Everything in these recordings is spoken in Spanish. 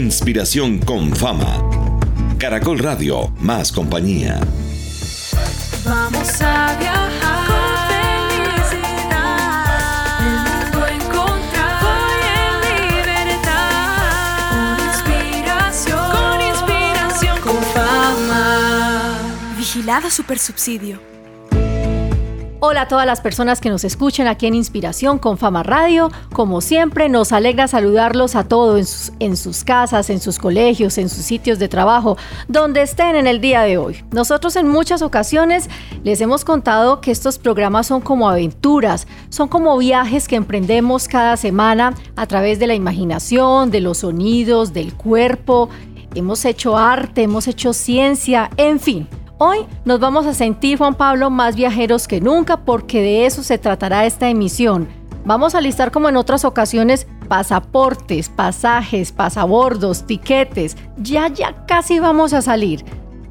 Inspiración con fama. Caracol Radio, más compañía. Vamos a viajar con felicidad. El mundo encontrar hoy en libertad. Con inspiración, con inspiración, con fama. Vigilado Supersubsidio. Hola a todas las personas que nos escuchan aquí en Inspiración con Fama Radio. Como siempre, nos alegra saludarlos a todos en sus, en sus, casas, en sus colegios, en sus sitios de trabajo, donde estén en el día de hoy. Nosotros en muchas ocasiones les hemos contado que estos programas son como aventuras, son como viajes que emprendemos cada semana a través de la imaginación, de los sonidos, del cuerpo. Hemos hecho arte, hemos hecho ciencia, en fin. Hoy nos vamos a sentir, Juan Pablo, más viajeros que nunca porque de eso se tratará esta emisión. Vamos a listar como en otras ocasiones pasaportes, pasajes, pasabordos, tiquetes. Ya, ya casi vamos a salir.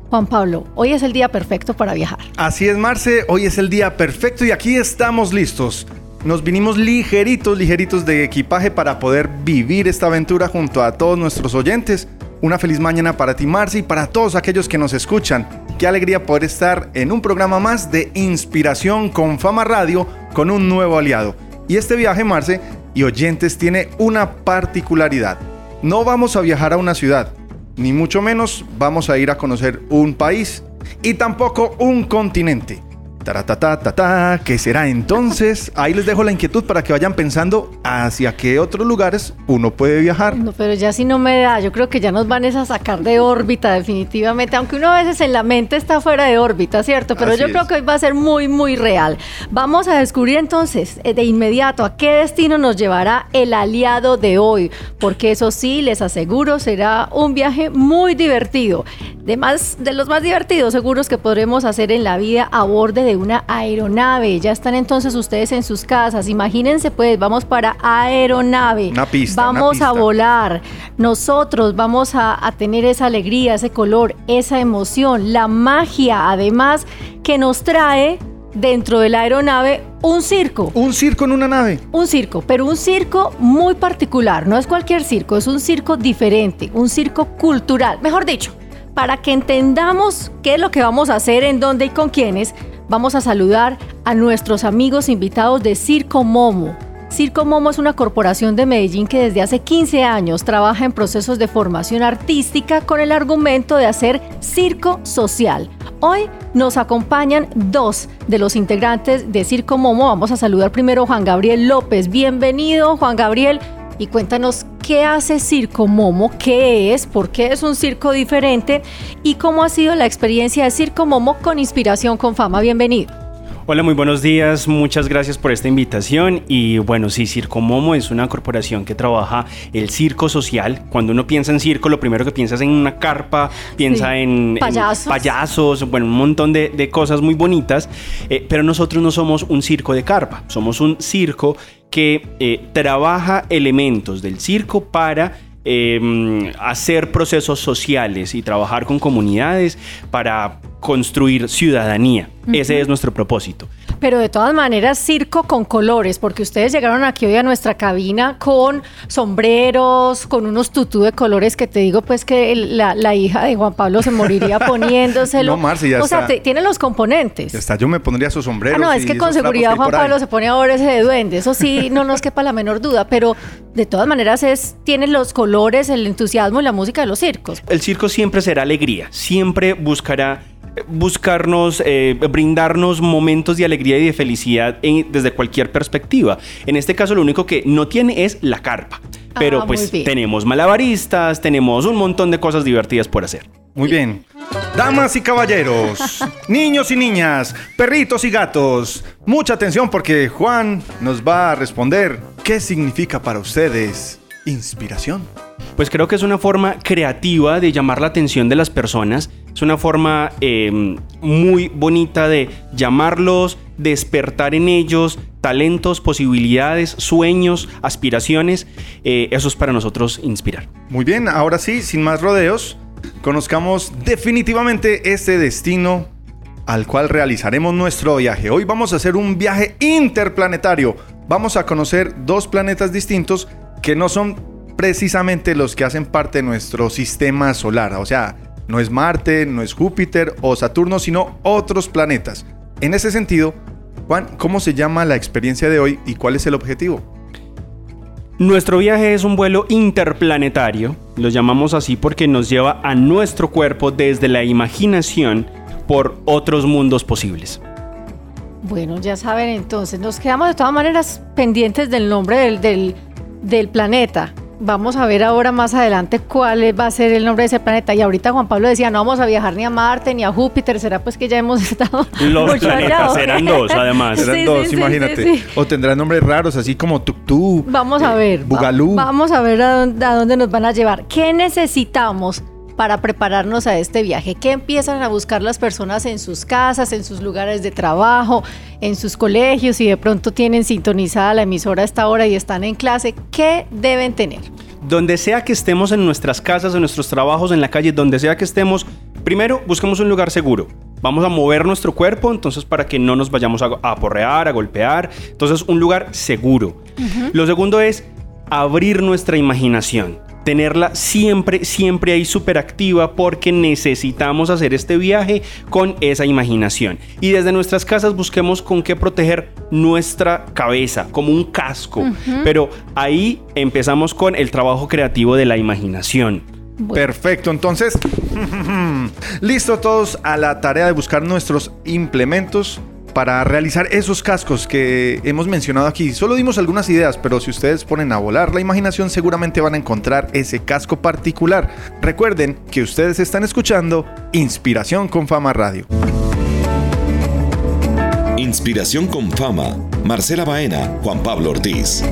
Juan Pablo, hoy es el día perfecto para viajar. Así es, Marce, hoy es el día perfecto y aquí estamos listos. Nos vinimos ligeritos, ligeritos de equipaje para poder vivir esta aventura junto a todos nuestros oyentes. Una feliz mañana para ti, Marce, y para todos aquellos que nos escuchan. Qué alegría poder estar en un programa más de Inspiración con Fama Radio con un nuevo aliado. Y este viaje, Marce y oyentes, tiene una particularidad. No vamos a viajar a una ciudad, ni mucho menos vamos a ir a conocer un país y tampoco un continente. Taratatata, ¿qué será entonces? Ahí les dejo la inquietud para que vayan pensando hacia qué otros lugares uno puede viajar. No, pero ya si no me da, yo creo que ya nos van a sacar de órbita definitivamente, aunque uno a veces en la mente está fuera de órbita, ¿cierto? Pero Así yo creo que hoy va a ser muy, muy real. Vamos a descubrir entonces eh, de inmediato a qué destino nos llevará el aliado de hoy, porque eso sí, les aseguro, será un viaje muy divertido. De, más, de los más divertidos seguros que podremos hacer en la vida a bordo de una aeronave. Ya están entonces ustedes en sus casas. Imagínense pues, vamos para aeronave. Una pista, una Vamos a volar. Nosotros vamos a, a tener esa alegría, ese color, esa emoción, la magia además que nos trae dentro de la aeronave un circo. Un circo en una nave. Un circo, pero un circo muy particular, no es cualquier circo, es un circo diferente, un circo cultural. Mejor dicho, para que entendamos qué es lo que vamos a hacer, en dónde y con quiénes, vamos a saludar a nuestros amigos invitados de Circo Momo. Circo Momo es una corporación de Medellín que desde hace 15 años trabaja en procesos de formación artística con el argumento de hacer circo social. Hoy nos acompañan dos de los integrantes de Circo Momo. Vamos a saludar primero a Juan Gabriel López. Bienvenido, Juan Gabriel. Y cuéntanos qué hace Circo Momo, qué es, por qué es un circo diferente y cómo ha sido la experiencia de Circo Momo con inspiración con fama. Bienvenido. Hola, muy buenos días. Muchas gracias por esta invitación. Y bueno, sí, Circo Momo es una corporación que trabaja el circo social. Cuando uno piensa en circo, lo primero que piensa es en una carpa, piensa Sí. en, en Payasos. payasos, bueno, un montón de, de cosas muy bonitas. Eh, pero nosotros no somos un circo de carpa, somos un circo que eh, trabaja elementos del circo para eh, hacer procesos sociales y trabajar con comunidades para construir ciudadanía. Ese es nuestro propósito. Pero de todas maneras, circo con colores, porque ustedes llegaron aquí hoy a nuestra cabina con sombreros, con unos tutú de colores que te digo, pues que el- la, la hija de Juan Pablo se moriría poniéndoselo. No, Marce, ya o sea, está. te- tiene los componentes. Hasta yo me pondría sus sombreros. Ah, no, es que con seguridad Juan. Pablo se pone ahora ese de duende. Eso sí, no nos quepa la menor duda, pero de todas maneras es, tiene los colores, el entusiasmo y la música de los circos. El circo siempre será alegría, siempre buscará buscarnos, eh, brindarnos momentos de alegría y de felicidad en- desde cualquier perspectiva. En este caso lo único que no tiene es la carpa. Pero Ah, pues tenemos malabaristas, tenemos un montón de cosas divertidas por hacer. Muy bien. Damas y caballeros, niños y niñas, perritos y gatos, mucha atención porque Juan nos va a responder qué significa para ustedes inspiración. Pues creo que es una forma creativa de llamar la atención de las personas. Es una forma eh, muy bonita de llamarlos, despertar en ellos talentos, posibilidades, sueños, aspiraciones. Eh, eso es para nosotros inspirar. Muy bien, ahora sí, sin más rodeos, conozcamos definitivamente este destino al cual realizaremos nuestro viaje. Hoy vamos a hacer un viaje interplanetario. Vamos a conocer dos planetas distintos que no son precisamente los que hacen parte de nuestro sistema solar. O sea, no es Marte, no es Júpiter o Saturno, sino otros planetas. En ese sentido, Juan, ¿cómo se llama la experiencia de hoy y cuál es el objetivo? Nuestro viaje es un vuelo interplanetario, lo llamamos así porque nos lleva a nuestro cuerpo desde la imaginación por otros mundos posibles. Bueno, ya saben entonces, nos quedamos de todas maneras pendientes del nombre del, del, del planeta. Vamos a ver ahora más adelante cuál va a ser el nombre de ese planeta. Y ahorita Juan Pablo decía, no vamos a viajar ni a Marte ni a Júpiter. ¿Será pues que ya hemos estado Los mucho allá, planetas qué? eran dos, además. Eran Sí, dos, sí, imagínate. sí, sí. O tendrán nombres raros, así como Tuctú. Vamos a eh, ver. va- Bugalú. vamos a ver a dónde, a dónde nos van a llevar. ¿Qué necesitamos para prepararnos a este viaje? ¿Qué empiezan a buscar las personas en sus casas, en sus lugares de trabajo, en sus colegios y de pronto tienen sintonizada la emisora a esta hora y están en clase? ¿Qué deben tener? Donde sea que estemos en nuestras casas, en nuestros trabajos, en la calle, donde sea que estemos, primero busquemos un lugar seguro. Vamos a mover nuestro cuerpo, entonces para que no nos vayamos a, aporrear, a golpear. Entonces un lugar seguro. Lo segundo es abrir nuestra imaginación. Tenerla siempre, siempre ahí súper activa porque necesitamos hacer este viaje con esa imaginación. Y desde nuestras casas busquemos con qué proteger nuestra cabeza, como un casco. Pero ahí empezamos con el trabajo creativo de la imaginación. Perfecto, entonces, listo todos a la tarea de buscar nuestros implementos para realizar esos cascos que hemos mencionado aquí. Solo dimos algunas ideas, pero si ustedes ponen a volar la imaginación seguramente van a encontrar ese casco particular. Recuerden que ustedes están escuchando Inspiración con Fama Radio. Inspiración con fama. Marcela Baena, Juan Pablo Ortiz.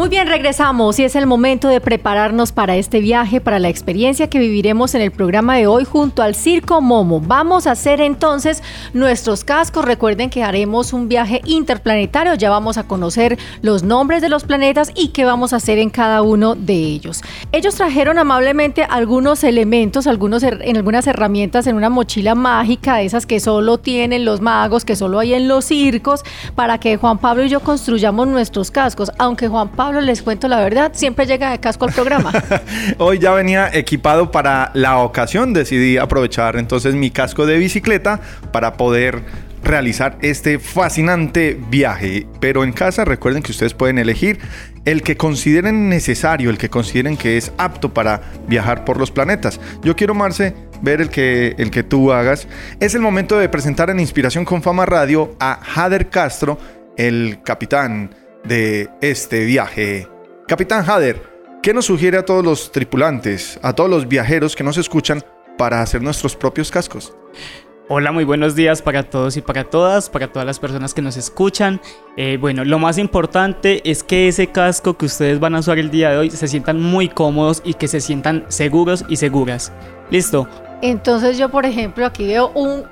Muy bien, regresamos y es el momento de prepararnos para este viaje, para la experiencia que viviremos en el programa de hoy junto al Circo Momo. Vamos a hacer entonces nuestros cascos. Recuerden que haremos un viaje interplanetario, ya vamos a conocer los nombres de los planetas y qué vamos a hacer en cada uno de ellos. Ellos trajeron amablemente algunos elementos, algunos en algunas herramientas en una mochila mágica, esas que solo tienen los magos, que solo hay en los circos, para que Juan Pablo y yo construyamos nuestros cascos. Aunque Juan Pablo, les cuento la verdad, siempre llega de casco al programa. Hoy ya venía equipado para la ocasión, decidí aprovechar entonces mi casco de bicicleta para poder realizar este fascinante viaje. Pero en casa recuerden que ustedes pueden elegir el que consideren necesario, el que consideren que es apto para viajar por los planetas. Yo quiero, Marce, ver el que, el que tú hagas. Es el momento de presentar en Inspiración con Fama Radio a Hader Castro, el capitán de este viaje. Capitán Hader, ¿qué nos sugiere a todos los tripulantes, a todos los viajeros que nos escuchan para hacer nuestros propios cascos? Hola, muy buenos días para todos y para todas, para todas las personas que nos escuchan. Eh, bueno, lo más importante es que ese casco que ustedes van a usar el día de hoy se sientan muy cómodos y que se sientan seguros y seguras. Listo. Entonces yo, por ejemplo, aquí veo un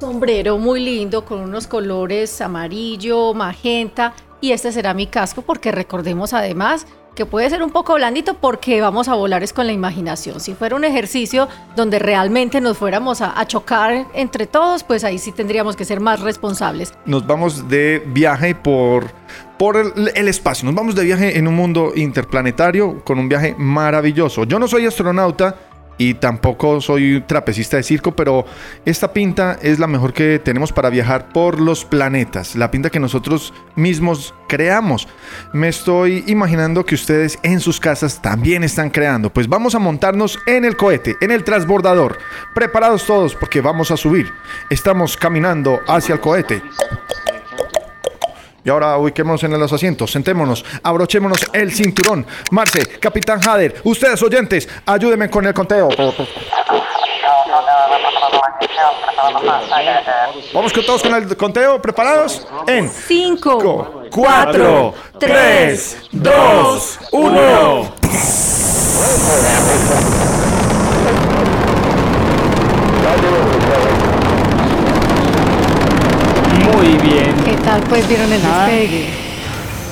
sombrero muy lindo con unos colores amarillo, magenta y este será mi casco porque recordemos además que puede ser un poco blandito porque vamos a volar es con la imaginación. Si fuera un ejercicio donde realmente nos fuéramos a, chocar entre todos, pues ahí sí tendríamos que ser más responsables. Nos vamos de viaje por, por el espacio, nos vamos de viaje en un mundo interplanetario con un viaje maravilloso. Yo no soy astronauta y tampoco soy trapecista de circo, pero esta pinta es la mejor que tenemos para viajar por los planetas, la pinta que nosotros mismos creamos. Me estoy imaginando que ustedes en sus casas también están creando, pues vamos a montarnos en el cohete, en el transbordador. Preparados todos porque vamos a subir. Estamos caminando hacia el cohete. Y ahora ubiquémonos en los asientos, sentémonos, abrochémonos el cinturón. Marce, Capitán Hader, ustedes oyentes, ayúdenme con el conteo. Vamos con todos con el conteo, ¿preparados? En 5, 4, 3, 2, 1. Muy bien. ¿Qué tal? Pues vieron el Ah. despegue.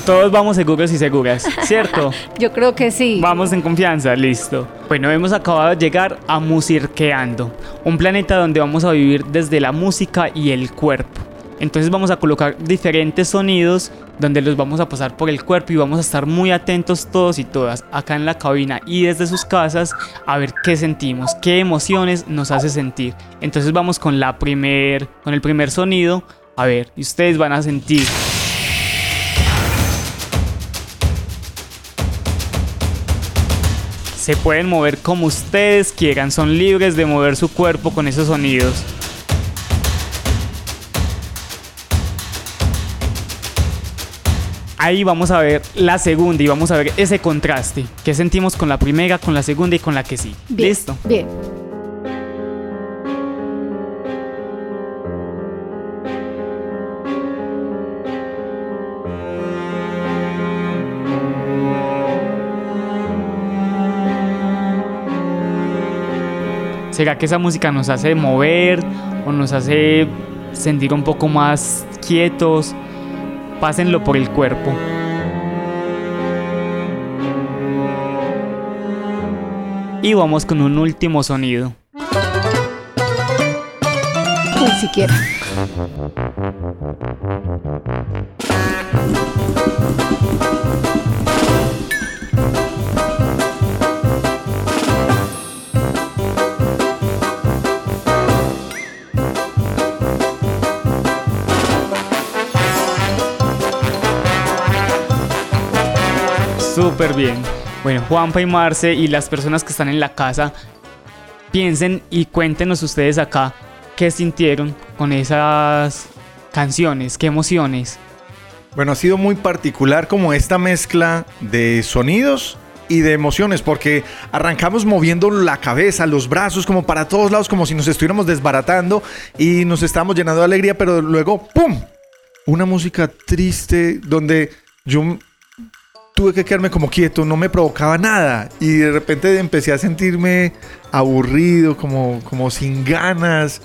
Todos vamos seguros y seguras, ¿cierto? Yo creo que sí. Vamos en confianza, listo. Bueno, hemos acabado de llegar a Musirqueando, un planeta donde vamos a vivir desde la música y el cuerpo. Entonces vamos a colocar diferentes sonidos donde los vamos a pasar por el cuerpo y vamos a estar muy atentos todos y todas acá en la cabina y desde sus casas a ver qué sentimos, qué emociones nos hace sentir. Entonces vamos con la primer con el primer sonido, a ver, y ustedes van a sentir Se pueden mover como ustedes quieran, son libres de mover su cuerpo con esos sonidos. Ahí vamos a ver la segunda y vamos a ver ese contraste. ¿Qué sentimos con la primera, con la segunda y con la que sí? Bien, ¿Listo? Bien. ¿Será que esa música nos hace mover o nos hace sentir un poco más quietos? Pásenlo por el cuerpo. Y vamos con un último sonido. Ni siquiera. Súper bien. Bueno, Juanpa y Marce y las personas que están en la casa, piensen y cuéntenos ustedes acá qué sintieron con esas canciones, qué emociones. Bueno, ha sido muy particular como esta mezcla de sonidos y de emociones, porque arrancamos moviendo la cabeza, los brazos, como para todos lados, como si nos estuviéramos desbaratando y nos estábamos llenando de alegría, pero luego, ¡pum! Una música triste donde yo tuve que quedarme como quieto, no me provocaba nada y de repente empecé a sentirme aburrido, como, como sin ganas,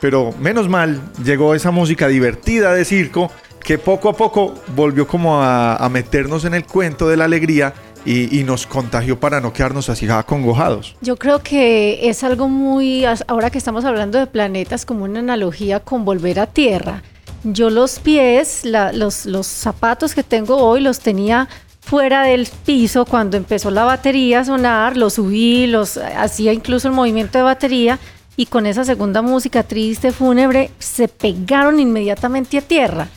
pero menos mal llegó esa música divertida de circo que poco a poco volvió como a, meternos en el cuento de la alegría y, nos contagió para no quedarnos así acongojados. Yo creo que es algo muy, ahora que estamos hablando de planetas, como una analogía con volver a Tierra. Yo los pies, los, los zapatos que tengo hoy los tenía fuera del piso cuando empezó la batería a sonar, los subí, los hacía incluso el movimiento de batería y con esa segunda música triste, fúnebre, se pegaron inmediatamente a tierra.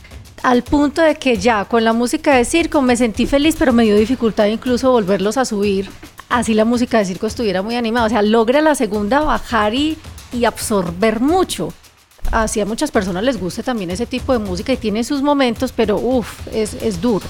Al punto de que ya con la música de circo me sentí feliz, pero me dio dificultad incluso volverlos a subir. Así la música de circo estuviera muy animada. O sea, logra la segunda bajar y, absorber mucho. Así a muchas personas les gusta también ese tipo de música y tiene sus momentos, pero uff, es duro.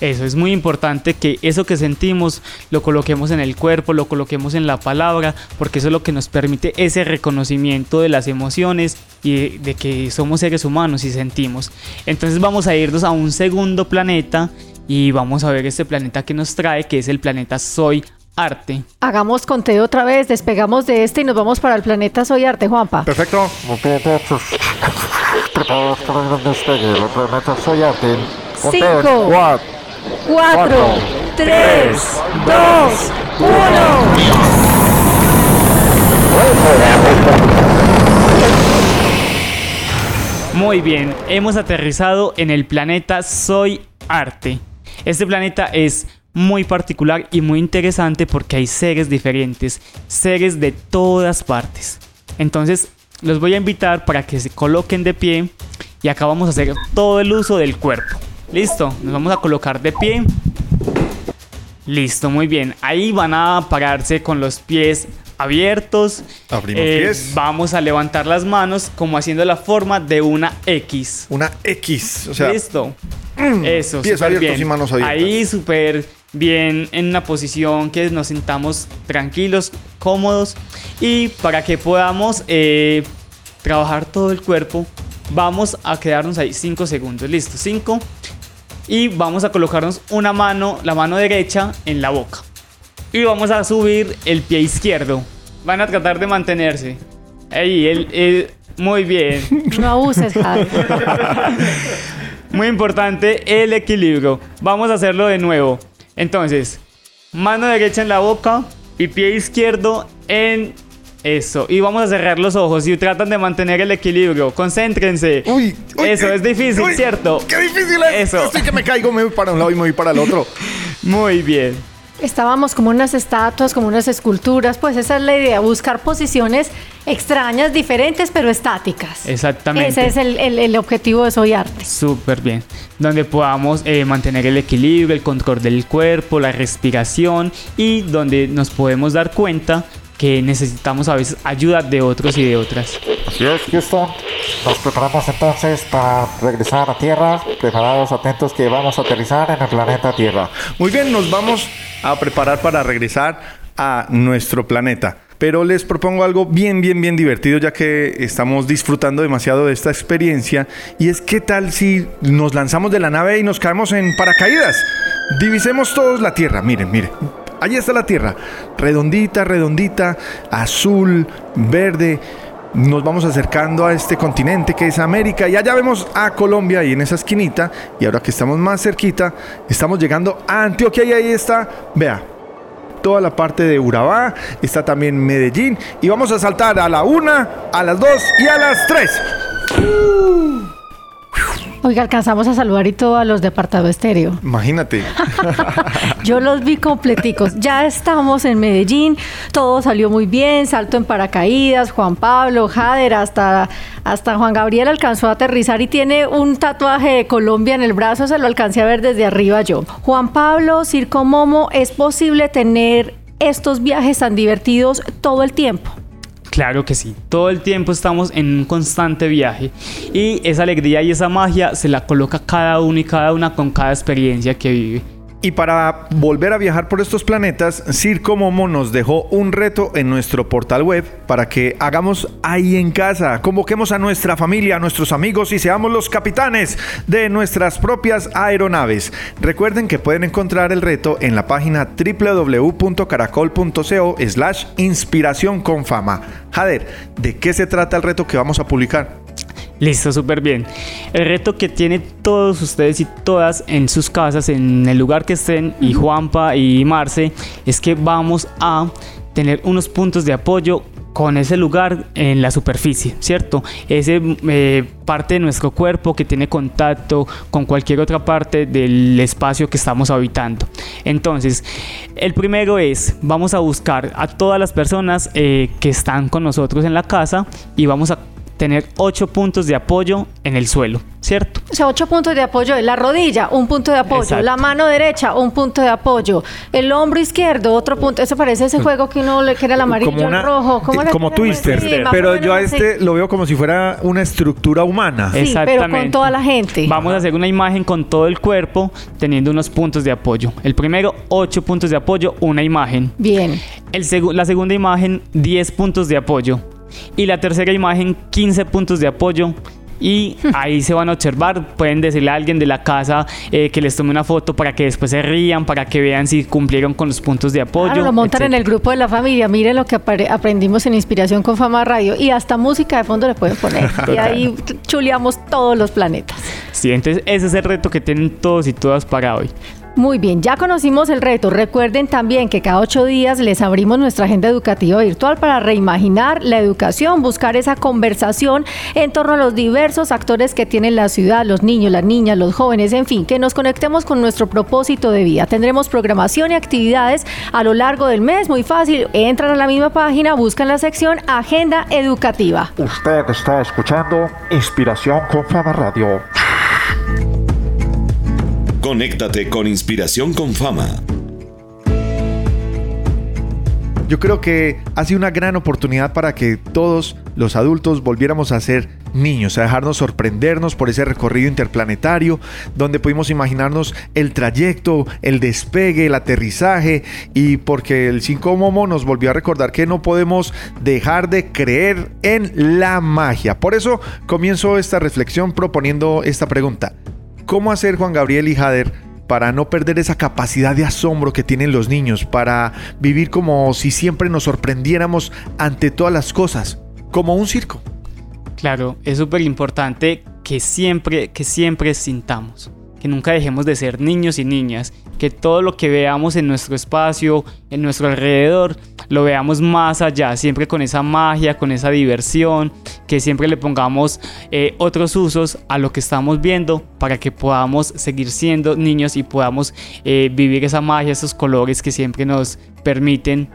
Eso es muy importante que eso que sentimos lo coloquemos en el cuerpo, lo coloquemos en la palabra, porque eso es lo que nos permite ese reconocimiento de las emociones y de, de que somos seres humanos y sentimos. Entonces vamos a irnos a un segundo planeta y vamos a ver este planeta que nos trae, que es el planeta Soy Arte. Hagamos conteo otra vez, despegamos de este y nos vamos para el planeta Soy Arte, Juanpa. Perfecto. Preparados para el despegue. El planeta Soy Arte. Cinco. Cuatro. Cuatro, tres, dos, uno. Muy bien, hemos aterrizado en el planeta Soy Arte. Este planeta es muy particular y muy interesante porque hay seres diferentes, seres de todas partes. Entonces, los voy a invitar para que se coloquen de pie y acá vamos a hacer todo el uso del cuerpo. Listo, nos vamos a colocar de pie. Listo, muy bien. Ahí van a pararse con los pies abiertos. Abrimos Eh, pies. Vamos a levantar las manos como haciendo la forma de una X. Una X. O sea, Listo. Eso, pies abiertos bien. y manos abiertas. Ahí súper bien en una posición que nos sintamos tranquilos, cómodos y para que podamos eh, trabajar todo el cuerpo, vamos a quedarnos ahí 5 segundos. Listo, 5. Y vamos a colocarnos una mano, la mano derecha en la boca. Y vamos a subir el pie izquierdo. Van a tratar de mantenerse. Ahí, el, el- muy bien. No abuses, Javi. Muy importante el equilibrio. Vamos a hacerlo de nuevo. Entonces, mano derecha en la boca y pie izquierdo en Eso. Y vamos a cerrar los ojos y tratan de mantener el equilibrio. Concéntrense. Uy, uy, Eso es difícil, uy, ¿cierto? ¡Qué difícil es! Eso. Estoy que me caigo, me voy para un lado y me voy para el otro. Muy bien. Estábamos como unas estatuas, como unas esculturas, pues esa es la idea, buscar posiciones extrañas, diferentes, pero estáticas. Exactamente. Ese es el, el- el objetivo de Soy Arte. Súper bien. Donde podamos eh, mantener el equilibrio, el control del cuerpo, la respiración y donde nos podemos dar cuenta que necesitamos a veces ayuda de otros y de otras. Así es, Houston. Nos preparamos entonces para regresar a Tierra, preparados, atentos que vamos a aterrizar en el planeta Tierra. Muy bien, nos vamos a preparar para regresar a nuestro planeta. Pero les propongo algo bien, bien, bien divertido ya que estamos disfrutando demasiado de esta experiencia. Y es qué tal si nos lanzamos de la nave y nos caemos en paracaídas. Divisemos todos la Tierra. Miren, miren. Allí está la Tierra. Redondita, redondita, azul, verde. Nos vamos acercando a este continente que es América y allá vemos a Colombia y en esa esquinita y ahora que estamos más cerquita estamos llegando a Antioquia y ahí está, vea, toda la parte de Urabá, está también Medellín y vamos a saltar a la una, a las dos y a las tres. Oiga, alcanzamos a saludar y todo a los de apartado estéreo. Imagínate. Yo los vi completicos. Ya estamos en Medellín, todo salió muy bien, salto en paracaídas, Juan Pablo, Jader, hasta, hasta Juan Gabriel alcanzó a aterrizar y tiene un tatuaje de Colombia en el brazo, se lo alcancé a ver desde arriba yo. Juan Pablo, Circo Momo, ¿es posible tener estos viajes tan divertidos todo el tiempo? Claro que sí, todo el tiempo estamos en un constante viaje y esa alegría y esa magia se la coloca cada uno y cada una con cada experiencia que vive. Y para volver a viajar por estos planetas, Circo Momo nos dejó un reto en nuestro portal web para que hagamos ahí en casa. Convoquemos a nuestra familia, a nuestros amigos y seamos los capitanes de nuestras propias aeronaves. Recuerden que pueden encontrar el reto en la página www.caracol.co slash inspiración con fama. Jader, ¿de qué se trata el reto que vamos a publicar? Listo, súper bien. El reto que tiene todos ustedes y todas en sus casas, en el lugar que estén, y Juanpa y Marce, es que vamos a tener unos puntos de apoyo con ese lugar en la superficie, ¿cierto? Ese eh, parte de nuestro cuerpo que tiene contacto con cualquier otra parte del espacio que estamos habitando. Entonces, el primero es, vamos a buscar a todas las personas eh, que están con nosotros en la casa y vamos a tener ocho puntos de apoyo en el suelo, ¿cierto? O sea, ocho puntos de apoyo es la rodilla, un punto de apoyo, Exacto. la mano derecha, un punto de apoyo, el hombro izquierdo, otro punto. Eso parece ese juego que uno le que era el amarillo, el rojo. ¿Cómo era como? Twister. Sí, pero yo a así. este lo veo como si fuera una estructura humana. Sí, pero con toda la gente. Vamos a hacer una imagen con todo el cuerpo teniendo unos puntos de apoyo. El primero, 8 puntos de apoyo, una imagen. Bien. El segu- la segunda imagen, 10 puntos de apoyo. Y la tercera imagen, 15 puntos de apoyo. Y ahí se van a observar, pueden decirle a alguien de la casa eh, que les tome una foto para que después se rían, para que vean si cumplieron con los puntos de apoyo. Claro, lo montan en etcétera. el grupo de la familia. Mire lo que aprendimos en Inspiración con Fama Radio. Y hasta música de fondo le pueden poner. y ahí chuleamos todos los planetas. Sí, entonces ese es el reto que tienen todos y todas para hoy. Muy bien, ya conocimos el reto. Recuerden también que cada ocho días les abrimos nuestra agenda educativa virtual para reimaginar la educación, buscar esa conversación en torno a los diversos actores que tiene la ciudad, los niños, las niñas, los jóvenes, en fin, que nos conectemos con nuestro propósito de vida. Tendremos programación y actividades a lo largo del mes, muy fácil. Entran a la misma página, buscan la sección Agenda Educativa. Usted está escuchando Inspiración con Fama Radio. Conéctate con Inspiración con Fama. Yo creo que ha sido una gran oportunidad para que todos los adultos volviéramos a ser niños, a dejarnos sorprendernos por ese recorrido interplanetario, donde pudimos imaginarnos el trayecto, el despegue, el aterrizaje, y porque el 5 Momo nos volvió a recordar que no podemos dejar de creer en la magia. Por eso comienzo esta reflexión proponiendo esta pregunta. ¿Cómo hacer Juan Gabriel y Jader para no perder esa capacidad de asombro que tienen los niños, para vivir como si siempre nos sorprendiéramos ante todas las cosas, como un circo? Claro, es súper importante que siempre, que siempre sintamos, que nunca dejemos de ser niños y niñas, que todo lo que veamos en nuestro espacio, en nuestro alrededor, lo veamos más allá, siempre con esa magia, con esa diversión, que siempre le pongamos eh, otros usos a lo que estamos viendo para que podamos seguir siendo niños y podamos eh, vivir esa magia, esos colores que siempre nos permiten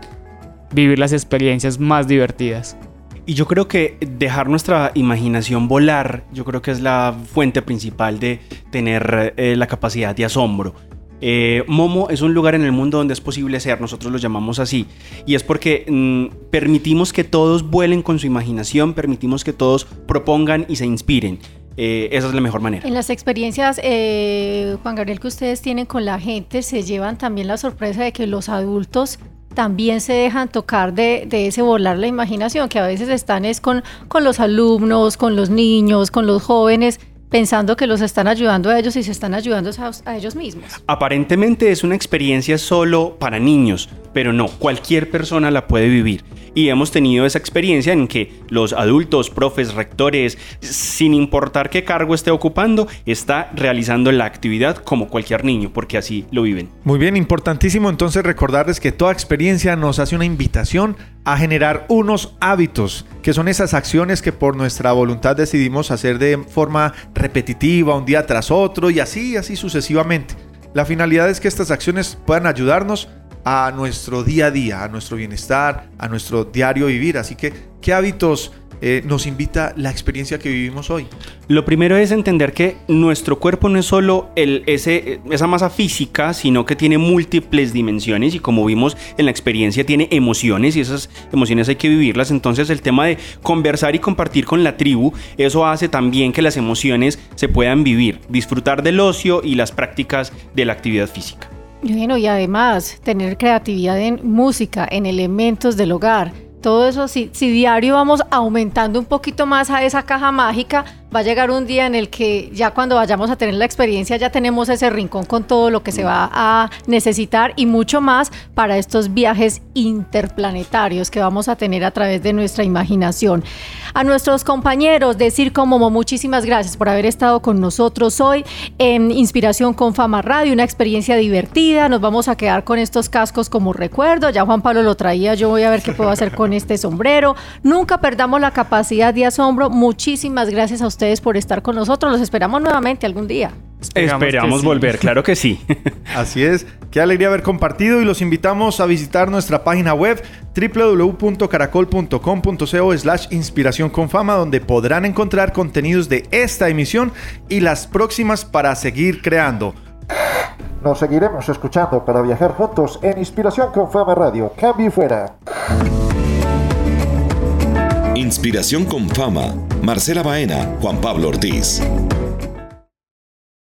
vivir las experiencias más divertidas. Y yo creo que dejar nuestra imaginación volar, yo creo que es la fuente principal de tener eh, la capacidad de asombro. Eh, Momo es un lugar en el mundo donde es posible ser, nosotros lo llamamos así, y es porque mm, permitimos que todos vuelen con su imaginación, permitimos que todos propongan y se inspiren. Eh, esa es la mejor manera. En las experiencias, eh, Juan Gabriel, que ustedes tienen con la gente, se llevan también la sorpresa de que los adultos también se dejan tocar de, ese volar la imaginación, que a veces están es con los alumnos, con los niños, con los jóvenes, pensando que los están ayudando a ellos y se están ayudando a, a ellos mismos. Aparentemente es una experiencia solo para niños, pero no, cualquier persona la puede vivir. Y hemos tenido esa experiencia en que los adultos, profes, rectores, sin importar qué cargo esté ocupando, está realizando la actividad como cualquier niño, porque así lo viven. Muy bien, importantísimo entonces recordarles que toda experiencia nos hace una invitación a generar unos hábitos, que son esas acciones que por nuestra voluntad decidimos hacer de forma repetitiva, un día tras otro y así, así sucesivamente. La finalidad es que estas acciones puedan ayudarnos a nuestro día a día, a nuestro bienestar, a nuestro diario vivir. Así que, ¿qué hábitos eh, nos invita la experiencia que vivimos hoy? Lo primero es entender que nuestro cuerpo no es solo ese, esa masa física, sino que tiene múltiples dimensiones y como vimos en la experiencia tiene emociones y esas emociones hay que vivirlas. Entonces el tema de conversar y compartir con la tribu, eso hace también que las emociones se puedan vivir, disfrutar del ocio y las prácticas de la actividad física. Bueno, y además tener creatividad en música, en elementos del hogar. Todo eso, si, si diario vamos aumentando un poquito más a esa caja mágica, va a llegar un día en el que ya cuando vayamos a tener la experiencia ya tenemos ese rincón con todo lo que se va a necesitar y mucho más para estos viajes interplanetarios que vamos a tener a través de nuestra imaginación. A nuestros compañeros de Circo Momo, muchísimas gracias por haber estado con nosotros hoy en Inspiración con Fama Radio, una experiencia divertida. Nos vamos a quedar con estos cascos como recuerdo. Ya Juan Pablo lo traía, yo voy a ver qué puedo hacer con este sombrero. Nunca perdamos la capacidad de asombro. Muchísimas gracias a ustedes por estar con nosotros. Los esperamos nuevamente algún día. Esperamos, Esperamos que sí. volver, claro que sí. Así es, qué alegría haber compartido y los invitamos a visitar nuestra página web www.caracol.com.co slash inspiración con fama donde podrán encontrar contenidos de esta emisión y las próximas para seguir creando. Nos seguiremos escuchando para viajar juntos en Inspiración con Fama Radio. Cambio y fuera. Inspiración con fama. Marcela Baena, Juan Pablo Ortiz.